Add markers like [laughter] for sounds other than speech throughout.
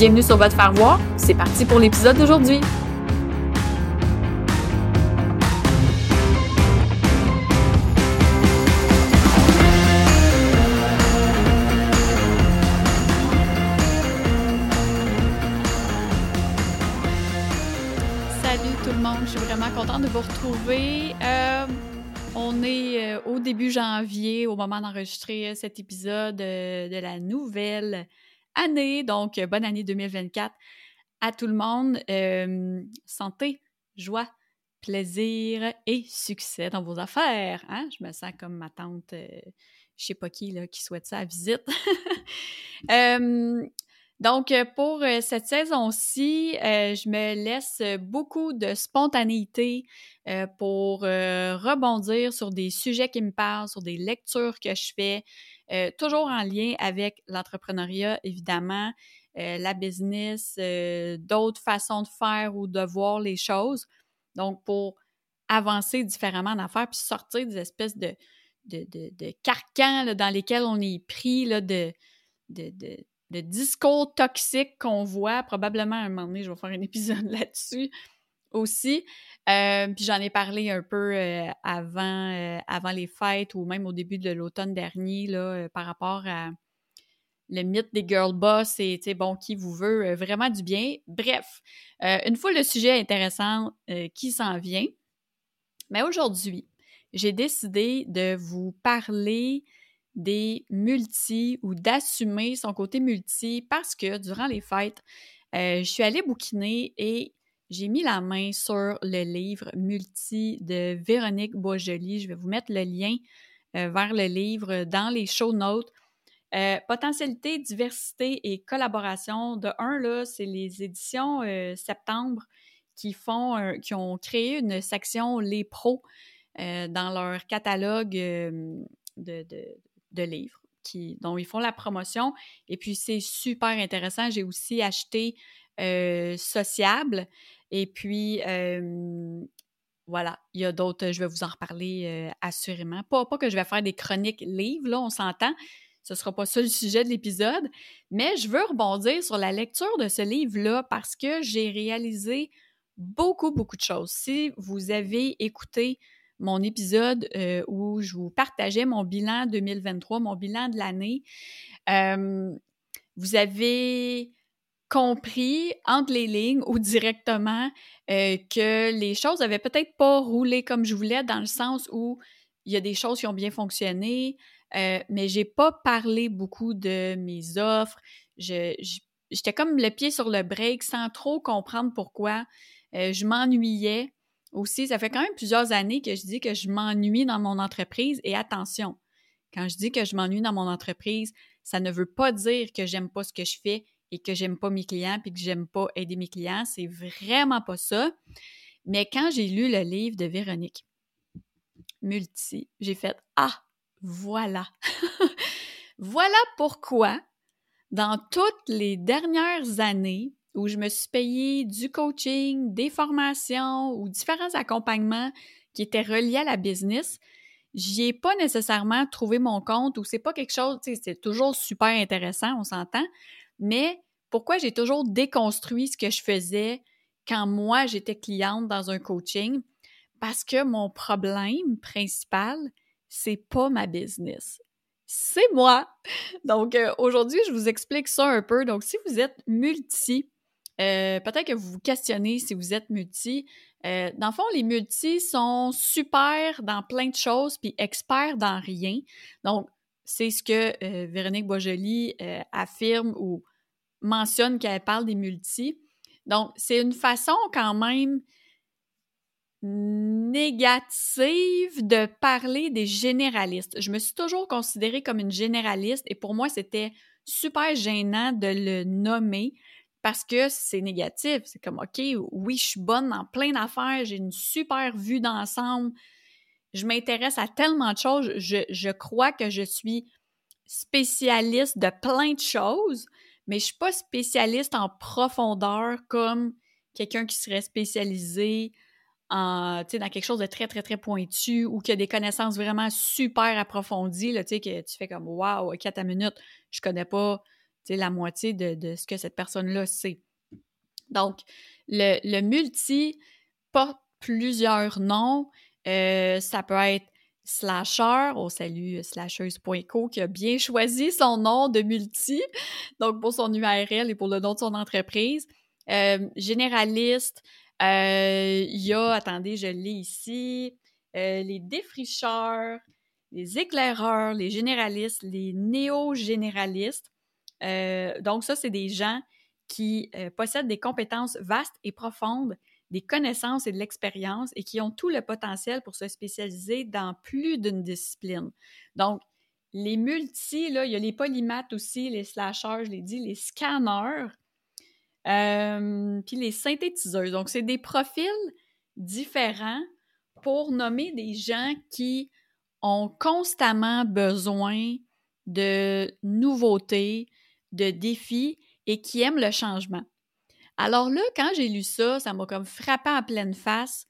Bienvenue sur votre faire voir. C'est parti pour l'épisode d'aujourd'hui. Salut tout le monde, je suis vraiment contente de vous retrouver. Euh, on est euh, au début janvier au moment d'enregistrer cet épisode euh, de la nouvelle année. Donc, euh, bonne année 2024 à tout le monde. Euh, santé, joie, plaisir et succès dans vos affaires. Hein? Je me sens comme ma tante, euh, je sais pas qui, qui souhaite ça à visite. [laughs] euh, donc, pour cette saison-ci, je me laisse beaucoup de spontanéité pour rebondir sur des sujets qui me parlent, sur des lectures que je fais, euh, toujours en lien avec l'entrepreneuriat, évidemment, euh, la business, euh, d'autres façons de faire ou de voir les choses. Donc, pour avancer différemment en affaires, puis sortir des espèces de, de, carcans dans lesquels on est pris, là, de discours toxiques qu'on voit. Probablement, à un moment donné, je vais faire un [laughs] épisode là-dessus aussi. Euh, puis j'en ai parlé un peu euh, avant, euh, avant les fêtes ou même au début de l'automne dernier là, par rapport à le mythe des girl boss et bon qui vous veut vraiment du bien. Bref, une foule de sujets intéressants qui s'en vient. Mais aujourd'hui, j'ai décidé de vous parler des multi ou d'assumer son côté multi parce que durant les fêtes, je suis allée bouquiner et j'ai mis la main sur le livre Multi de Véronique Boisjoli. Je vais vous mettre le lien euh, vers le livre dans les show notes. Euh, potentialité, diversité et collaboration. De un, là, c'est les éditions euh, septembre qui font, qui ont créé une section Les Pros dans leur catalogue de, de, livres dont ils font la promotion. Et puis, c'est super intéressant. J'ai aussi acheté Sociable. Et puis, euh, voilà, il y a d'autres, je vais vous en reparler euh, assurément. Pas, pas que je vais faire des chroniques livres, là, on s'entend. Ce ne sera pas ça le sujet de l'épisode. Mais je veux rebondir sur la lecture de ce livre-là parce que j'ai réalisé beaucoup, beaucoup de choses. Si vous avez écouté mon épisode euh, où je vous partageais mon bilan 2023, mon bilan de l'année, vous avez compris entre les lignes ou directement euh, que les choses n'avaient peut-être pas roulé comme je voulais dans le sens où il y a des choses qui ont bien fonctionné, euh, mais j'ai pas parlé beaucoup de mes offres. J'étais comme le pied sur le break sans trop comprendre pourquoi. Euh, je m'ennuyais aussi. Ça fait quand même plusieurs années que je dis que je m'ennuie dans mon entreprise. Et attention, quand je dis que je m'ennuie dans mon entreprise, ça ne veut pas dire que j'aime pas ce que je fais et que j'aime pas mes clients puis que j'aime pas aider mes clients. C'est vraiment pas ça. Mais quand j'ai lu le livre de Véronique Multi, j'ai fait Ah, voilà. [laughs] voilà pourquoi, dans toutes les dernières années où je me suis payé du coaching, des formations ou différents accompagnements qui étaient reliés à la business, j'y ai pas nécessairement trouvé mon compte ou c'est pas quelque chose, c'est toujours super intéressant, on s'entend, mais pourquoi j'ai toujours déconstruit ce que je faisais quand moi j'étais cliente dans un coaching? Parce que mon problème principal, c'est pas ma business. C'est moi. Donc euh, aujourd'hui, je vous explique ça un peu. Donc si vous êtes multi, euh, peut-être que vous vous questionnez si vous êtes multi. Euh, dans le fond, les multis sont super dans plein de choses puis experts dans rien. Donc, c'est ce que Véronique Boisjoli affirme ou mentionne quand elle parle des multis. Donc, c'est une façon quand même négative de parler des généralistes. Je me suis toujours considérée comme une généraliste et pour moi, c'était super gênant de le nommer parce que c'est négatif. C'est comme, OK, oui, je suis bonne dans plein d'affaires, j'ai une super vue d'ensemble, je m'intéresse à tellement de choses, je, je, crois que je suis spécialiste de plein de choses, mais je suis pas spécialiste en profondeur comme quelqu'un qui serait spécialisé en, dans quelque chose de très, très, très pointu ou qui a des connaissances vraiment super approfondies, là, que tu fais comme Wow, OK, à minute, je connais pas la moitié de, ce que cette personne-là sait. Donc, le, multi porte plusieurs noms. Euh, ça peut être Slasher, au salut slasheuse.co, qui a bien choisi son nom de multi, donc pour son URL et pour le nom de son entreprise. Euh, généraliste, euh, il y a, attendez, je l'ai ici, les défricheurs, les éclaireurs, les généralistes, les néo-généralistes. Euh, donc ça, c'est des gens qui euh, possèdent des compétences vastes et profondes, des connaissances et de l'expérience et qui ont tout le potentiel pour se spécialiser dans plus d'une discipline. Donc, les multi, il y a les polymaths aussi, les slashers, je l'ai dit, les scanners, euh, puis les synthétiseurs. Donc, c'est des profils différents pour nommer des gens qui ont constamment besoin de nouveautés, de défis et qui aiment le changement. Alors là, quand j'ai lu ça, ça m'a comme frappé en pleine face.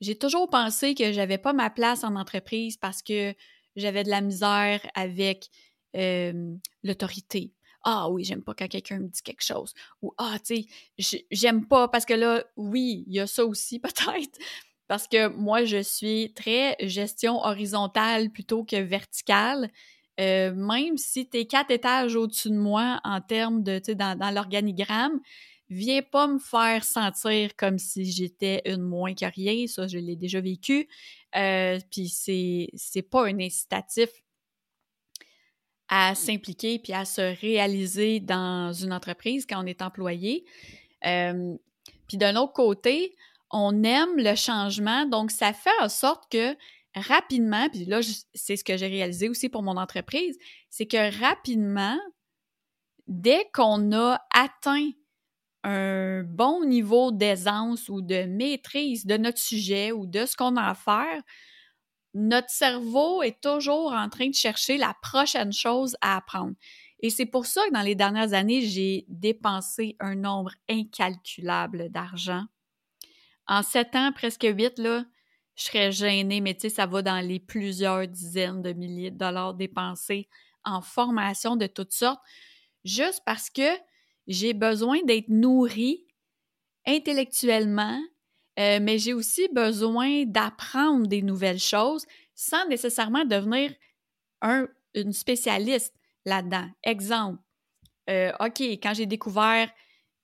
J'ai toujours pensé que j'avais pas ma place en entreprise parce que j'avais de la misère avec euh, l'autorité. Ah oui, j'aime pas quand quelqu'un me dit quelque chose. Ou ah, tu sais, j'aime pas parce que là, oui, il y a ça aussi [laughs] peut-être. Parce que moi, je suis très gestion horizontale plutôt que verticale. Euh, même si tu es quatre étages au-dessus de moi en termes de, tu sais, dans, dans l'organigramme, viens pas me faire sentir comme si j'étais une moins que rien. Ça, je l'ai déjà vécu. Euh, puis c'est, c'est pas un incitatif à s'impliquer puis à se réaliser dans une entreprise quand on est employé. Euh, puis d'un autre côté, on aime le changement, donc ça fait en sorte que rapidement, puis là, c'est ce que j'ai réalisé aussi pour mon entreprise, c'est que rapidement, dès qu'on a atteint un bon niveau d'aisance ou de maîtrise de notre sujet ou de ce qu'on a à faire, notre cerveau est toujours en train de chercher la prochaine chose à apprendre. Et c'est pour ça que dans les dernières années, j'ai dépensé un nombre incalculable d'argent. En sept ans, presque huit, là, je serais gênée, mais tu sais, ça va dans les plusieurs dizaines de milliers de dollars dépensés en formation de toutes sortes, juste parce que j'ai besoin d'être nourrie intellectuellement, euh, mais j'ai aussi besoin d'apprendre des nouvelles choses sans nécessairement devenir un, une spécialiste là-dedans. Exemple, euh, OK, quand j'ai découvert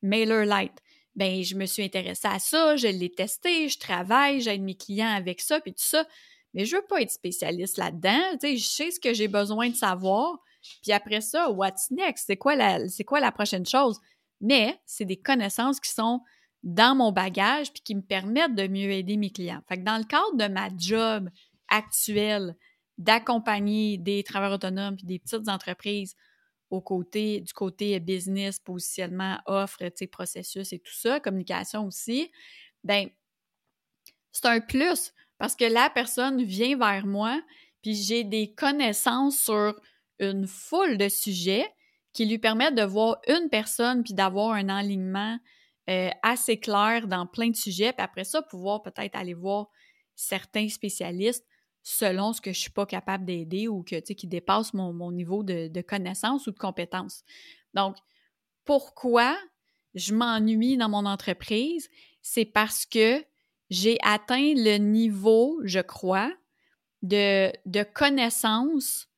MailerLite, ben je me suis intéressée à ça, je l'ai testé, je travaille, j'aide mes clients avec ça, puis tout ça. Mais je veux pas être spécialiste là-dedans. Je sais ce que j'ai besoin de savoir. Puis après ça, what's next? C'est quoi la, quoi la prochaine chose? Mais c'est des connaissances qui sont dans mon bagage puis qui me permettent de mieux aider mes clients. Fait que dans le cadre de ma job actuelle d'accompagner des travailleurs autonomes puis des petites entreprises au côté, du côté business, positionnement, offre, processus et tout ça, communication aussi, ben c'est un plus parce que la personne vient vers moi, puis j'ai des connaissances sur une foule de sujets qui lui permettent de voir une personne puis d'avoir un alignement euh, assez clair dans plein de sujets, puis après ça, pouvoir peut-être aller voir certains spécialistes selon ce que je suis pas capable d'aider ou que, qui dépasse mon, niveau de, de connaissance ou de compétence. Donc, pourquoi je m'ennuie dans mon entreprise? C'est parce que j'ai atteint le niveau, je crois, de, de connaissance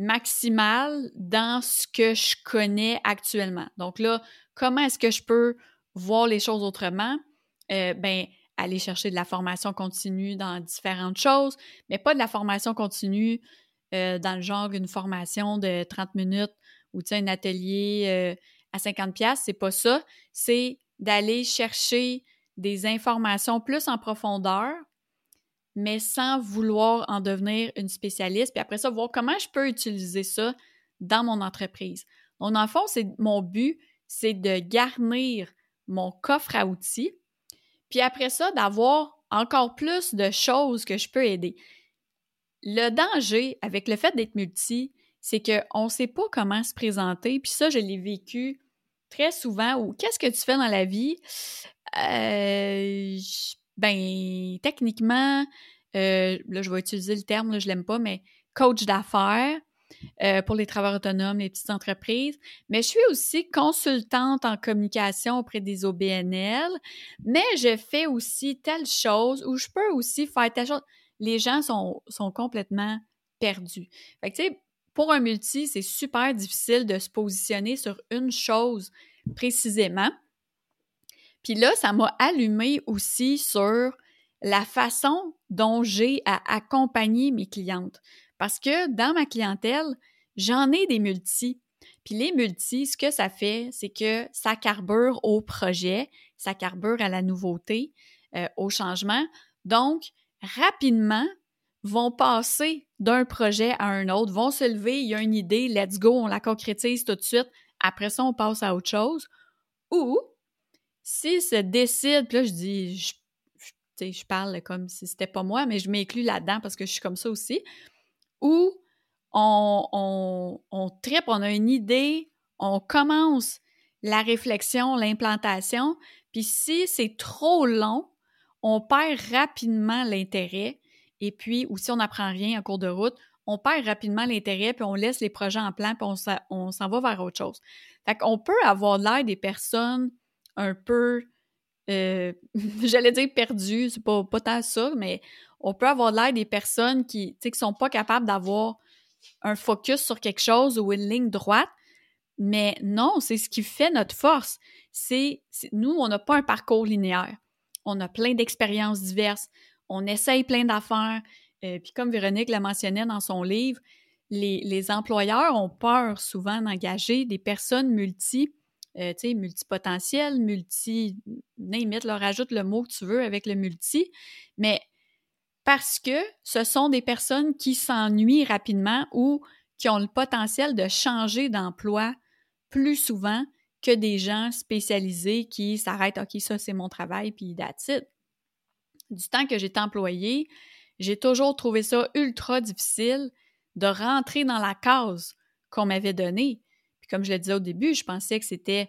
maximal dans ce que je connais actuellement. Donc là, comment est-ce que je peux voir les choses autrement? Euh, ben, aller chercher de la formation continue dans différentes choses, mais pas de la formation continue euh, dans le genre une formation de 30 minutes ou un atelier euh, à 50 pièces, c'est pas ça, c'est d'aller chercher des informations plus en profondeur mais sans vouloir en devenir une spécialiste. Puis après ça, voir comment je peux utiliser ça dans mon entreprise. Donc, le fond, c'est mon but, c'est de garnir mon coffre à outils. Puis après ça, d'avoir encore plus de choses que je peux aider. Le danger avec le fait d'être multi, c'est qu'on ne sait pas comment se présenter. Puis ça, je l'ai vécu très souvent. Ou qu'est-ce que tu fais dans la vie? Euh, ben, techniquement, euh, là, je vais utiliser le terme, là, je l'aime pas, mais coach d'affaires euh, pour les travailleurs autonomes, les petites entreprises. Mais je suis aussi consultante en communication auprès des OBNL, mais je fais aussi telle chose où je peux aussi faire telle chose. Les gens sont, sont complètement perdus. Fait que, pour un multi, c'est super difficile de se positionner sur une chose précisément. Puis là, ça m'a allumé aussi sur la façon dont j'ai à accompagner mes clientes. Parce que dans ma clientèle, j'en ai des multis. Puis les multis, ce que ça fait, c'est que ça carbure au projet, ça carbure à la nouveauté, euh, au changement. Donc, rapidement, vont passer d'un projet à un autre, vont se lever, il y a une idée, let's go, on la concrétise tout de suite. Après ça, on passe à autre chose. Ou s'ils se décident, puis là, je dis, je, je parle comme si c'était pas moi, mais je m'inclus là-dedans parce que je suis comme ça aussi, où on, on, on tripe, on a une idée, on commence la réflexion, l'implantation, puis si c'est trop long, on perd rapidement l'intérêt, et puis, ou si on n'apprend rien en cours de route, on perd rapidement l'intérêt, puis on laisse les projets en plan, puis on s'en va vers autre chose. Fait qu'on peut avoir l'air des personnes un peu, euh, [laughs] j'allais dire perdu, c'est pas, pas tant ça, mais on peut avoir l'air des personnes qui, qui sont pas capables d'avoir un focus sur quelque chose ou une ligne droite. Mais non, c'est ce qui fait notre force. C'est nous, on n'a pas un parcours linéaire. On a plein d'expériences diverses. On essaye plein d'affaires. Euh, puis comme Véronique l'a mentionné dans son livre, les, employeurs ont peur souvent d'engager des personnes multi euh, tu sais, multipotentiel, multi, name leur rajoute le mot que tu veux avec le multi, mais parce que ce sont des personnes qui s'ennuient rapidement ou qui ont le potentiel de changer d'emploi plus souvent que des gens spécialisés qui s'arrêtent, OK, ça c'est mon travail, puis that's. Du temps que j'étais employée, j'ai toujours trouvé ça ultra difficile de rentrer dans la case qu'on m'avait donnée comme je le disais au début, je pensais que c'était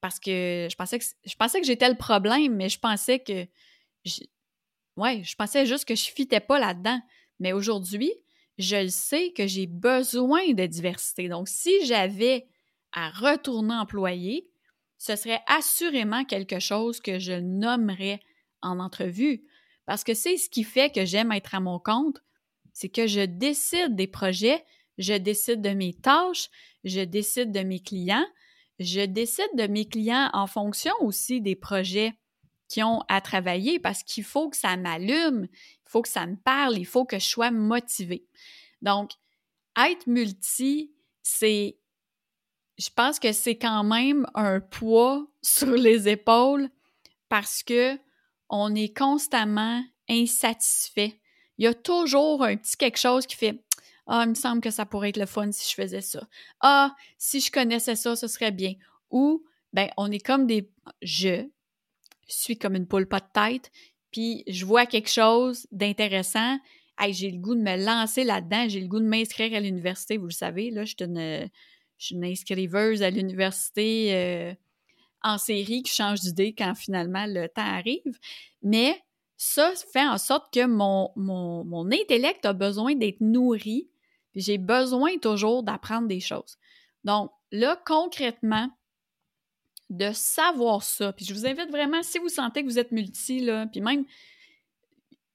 parce que je pensais que je pensais que j'étais le problème, mais je pensais que je, ouais, je pensais juste que je fitais pas là-dedans. Mais aujourd'hui, je le sais que j'ai besoin de diversité. Donc, si j'avais à retourner employé, ce serait assurément quelque chose que je nommerais en entrevue. Parce que c'est ce qui fait que j'aime être à mon compte, c'est que je décide des projets, je décide de mes tâches, je décide de mes clients, je décide de mes clients en fonction aussi des projets qui ont à travailler parce qu'il faut que ça m'allume, il faut que ça me parle, il faut que je sois motivée. Donc, être multi, c'est, je pense que c'est quand même un poids [laughs] sur les épaules parce que on est constamment insatisfait. Il y a toujours un petit quelque chose qui fait ah, il me semble que ça pourrait être le fun si je faisais ça. Ah, si je connaissais ça, ce serait bien. Ou, ben, on est comme des. Je suis comme une poule pas de tête, puis je vois quelque chose d'intéressant. Hey, j'ai le goût de me lancer là-dedans, j'ai le goût de m'inscrire à l'université, vous le savez, là, je suis une, inscriveuse à l'université euh, en série qui change d'idée quand finalement le temps arrive. Mais ça fait en sorte que mon, mon, mon intellect a besoin d'être nourri j'ai besoin toujours d'apprendre des choses. Donc, là, concrètement, de savoir ça, puis je vous invite vraiment, si vous sentez que vous êtes multi, là, puis même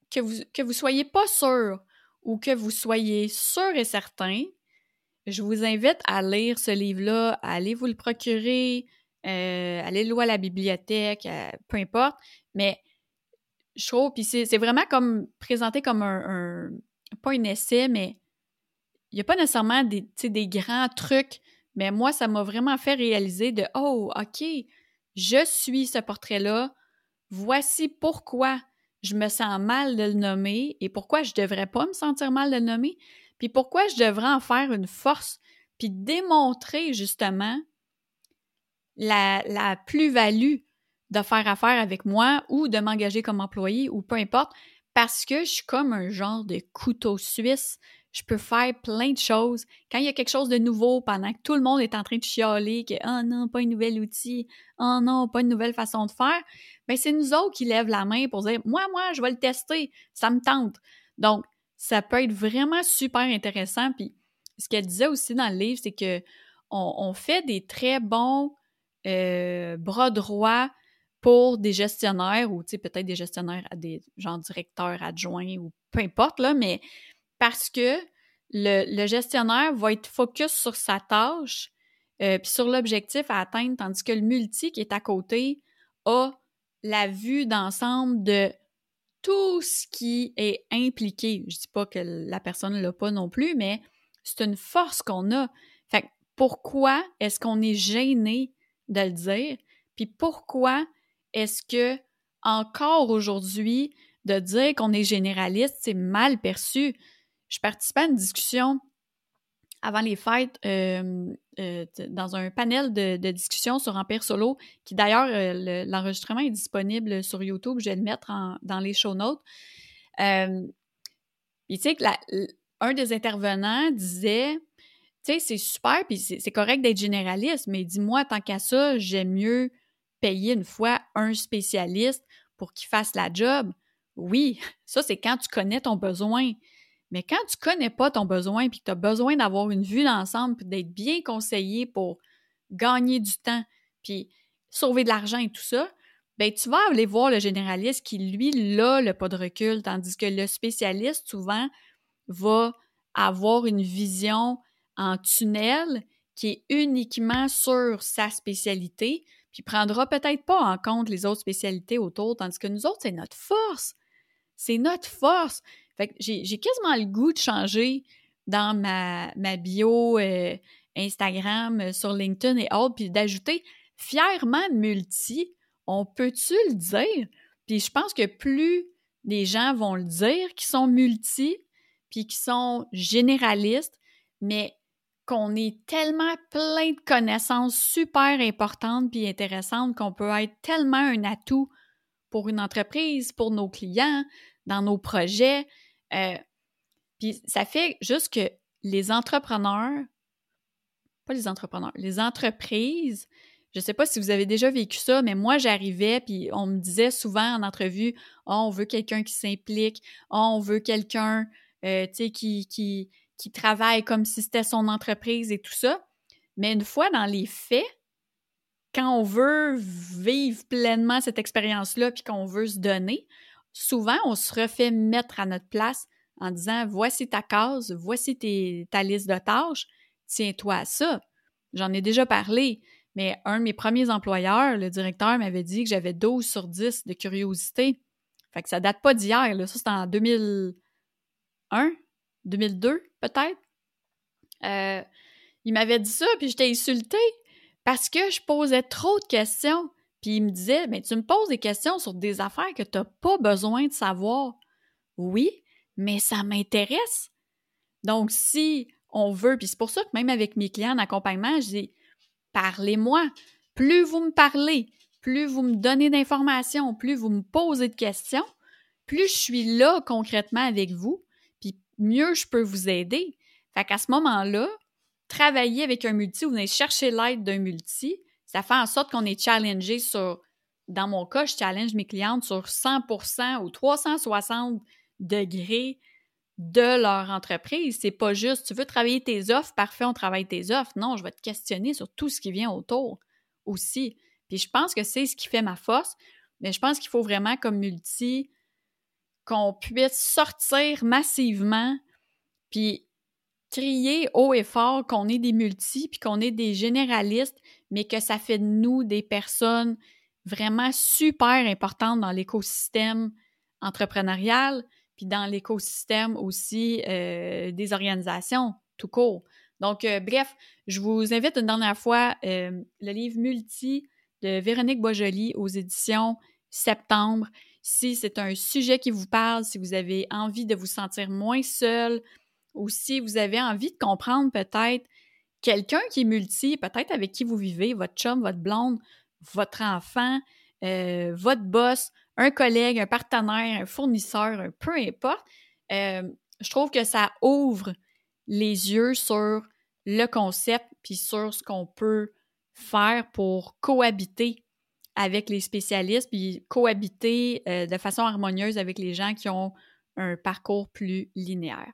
que vous que vous soyez pas sûr ou que vous soyez sûr et certain, je vous invite à lire ce livre-là, à aller vous le procurer, euh, aller le à la bibliothèque, peu importe. Mais je trouve, puis c'est vraiment comme présenté comme un, pas un essai, mais il n'y a pas nécessairement des, grands trucs, mais moi, ça m'a vraiment fait réaliser de Oh, OK, je suis ce portrait-là, voici pourquoi je me sens mal de le nommer et pourquoi je devrais pas me sentir mal de le nommer, puis pourquoi je devrais en faire une force, puis démontrer justement la, la plus-value de faire affaire avec moi ou de m'engager comme employé ou peu importe, parce que je suis comme un genre de couteau suisse. Je peux faire plein de choses. Quand il y a quelque chose de nouveau, pendant que tout le monde est en train de chialer que oh non, pas un nouvel outil, oh non, pas une nouvelle façon de faire, bien c'est nous autres qui lèvent la main pour dire moi, moi, je vais le tester, ça me tente. Donc, ça peut être vraiment super intéressant. Puis, ce qu'elle disait aussi dans le livre, c'est que on, fait des très bons euh, bras droits pour des gestionnaires ou peut-être des gestionnaires à des genre directeurs adjoints ou peu importe, là, mais parce que le, gestionnaire va être focus sur sa tâche euh, puis sur l'objectif à atteindre, tandis que le multi qui est à côté a la vue d'ensemble de tout ce qui est impliqué. Je dis pas que la personne ne l'a pas non plus, mais c'est une force qu'on a. Fait pourquoi est-ce qu'on est gêné de le dire? Puis pourquoi est-ce que encore aujourd'hui, de dire qu'on est généraliste, c'est mal perçu? Je participais à une discussion avant les fêtes euh, euh, dans un panel de, discussion sur Empire Solo, qui d'ailleurs, euh, l'enregistrement est disponible sur YouTube, je vais le mettre dans les show notes. tu sais un des intervenants disait, tu sais, c'est super, puis c'est correct d'être généraliste, mais dis-moi, tant qu'à ça, j'aime mieux payer une fois un spécialiste pour qu'il fasse la job. Oui, [laughs] ça, c'est quand tu connais ton besoin. Mais quand tu connais pas ton besoin puis que tu as besoin d'avoir une vue d'ensemble puis d'être bien conseillé pour gagner du temps puis sauver de l'argent et tout ça, ben tu vas aller voir le généraliste qui, lui, là, le pas de recul, tandis que le spécialiste, souvent, va avoir une vision en tunnel qui est uniquement sur sa spécialité, puis prendra peut-être pas en compte les autres spécialités autour, tandis que nous autres, c'est notre force. C'est notre force. Fait que j'ai quasiment le goût de changer dans ma, bio euh, Instagram, euh, sur LinkedIn et autres, puis d'ajouter fièrement multi. On peut-tu le dire? Puis je pense que plus les gens vont le dire qui sont multi, puis qui sont généralistes, mais qu'on est tellement plein de connaissances super importantes puis intéressantes qu'on peut être tellement un atout pour une entreprise, pour nos clients, dans nos projets. Euh, puis ça fait juste que les entrepreneurs, pas les entrepreneurs, les entreprises, je sais pas si vous avez déjà vécu ça, mais moi j'arrivais puis on me disait souvent en entrevue, oh, on veut quelqu'un qui s'implique, oh, on veut quelqu'un, euh, qui, qui, qui travaille comme si c'était son entreprise et tout ça. Mais une fois dans les faits, quand on veut vivre pleinement cette expérience-là puis qu'on veut se donner, souvent on se refait mettre à notre place en disant voici ta case, voici ta liste de tâches, tiens-toi à ça. J'en ai déjà parlé, mais un de mes premiers employeurs, le directeur, m'avait dit que j'avais 12 sur 10 de curiosité. Fait que ça date pas d'hier. Ça, c'était en 2001, 2002 peut-être. Euh, il m'avait dit ça, puis j'étais insultée parce que je posais trop de questions. Puis il me disait, mais tu me poses des questions sur des affaires que tu n'as pas besoin de savoir. Oui, mais ça m'intéresse. Donc, si on veut, puis c'est pour ça que même avec mes clients en accompagnement, je dis, parlez-moi. Plus vous me parlez, plus vous me donnez d'informations, plus vous me posez de questions, plus je suis là concrètement avec vous, mieux je peux vous aider. Fait qu'à ce moment-là, travailler avec un multi ou venir chercher l'aide d'un multi, ça fait en sorte qu'on est challengé sur, dans mon cas, je challenge mes clientes sur 100% ou 360 degrés de leur entreprise. C'est pas juste, tu veux travailler tes offres, parfait, on travaille tes offres. Non, je vais te questionner sur tout ce qui vient autour aussi. Puis je pense que c'est ce qui fait ma force, mais je pense qu'il faut vraiment, comme multi, qu'on puisse sortir massivement, puis crier haut et fort qu'on est des multis puis qu'on est des généralistes, mais que ça fait de nous des personnes vraiment super importantes dans l'écosystème entrepreneurial, puis dans l'écosystème aussi euh, des organisations tout court. Donc, euh, bref, je vous invite une dernière fois euh, le livre Multi de Véronique Boisjoli aux éditions Septembre. Si c'est un sujet qui vous parle, si vous avez envie de vous sentir moins seul, ou si vous avez envie de comprendre peut-être quelqu'un qui est multi, peut-être avec qui vous vivez, votre chum, votre blonde, votre enfant, euh, votre boss, un collègue, un partenaire, un fournisseur, peu importe, euh, je trouve que ça ouvre les yeux sur le concept puis sur ce qu'on peut faire pour cohabiter avec les spécialistes puis cohabiter euh, de façon harmonieuse avec les gens qui ont un parcours plus linéaire.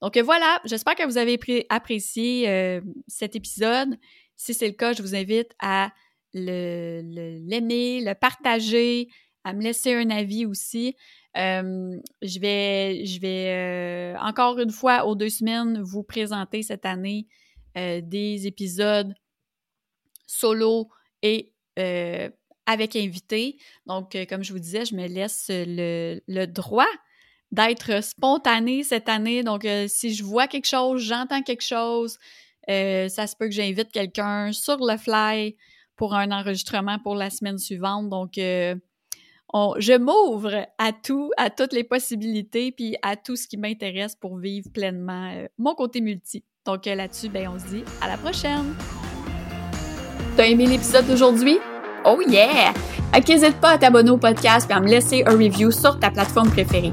Donc voilà, j'espère que vous avez apprécié euh, cet épisode. Si c'est le cas, je vous invite à l'aimer, le, partager, à me laisser un avis aussi. Euh, je vais, euh, encore une fois, aux deux semaines, vous présenter cette année des épisodes solo et avec invité. Donc, comme je vous disais, je me laisse le droit d'être spontané cette année. Donc, euh, si je vois quelque chose, j'entends quelque chose, euh, ça se peut que j'invite quelqu'un sur le fly pour un enregistrement pour la semaine suivante. Donc, euh, je m'ouvre à tout, à toutes les possibilités, puis à tout ce qui m'intéresse pour vivre pleinement mon côté multi. Donc, là-dessus, ben, on se dit à la prochaine! T'as aimé l'épisode d'aujourd'hui? Oh yeah! N'hésite pas à t'abonner au podcast et à me laisser un review sur ta plateforme préférée.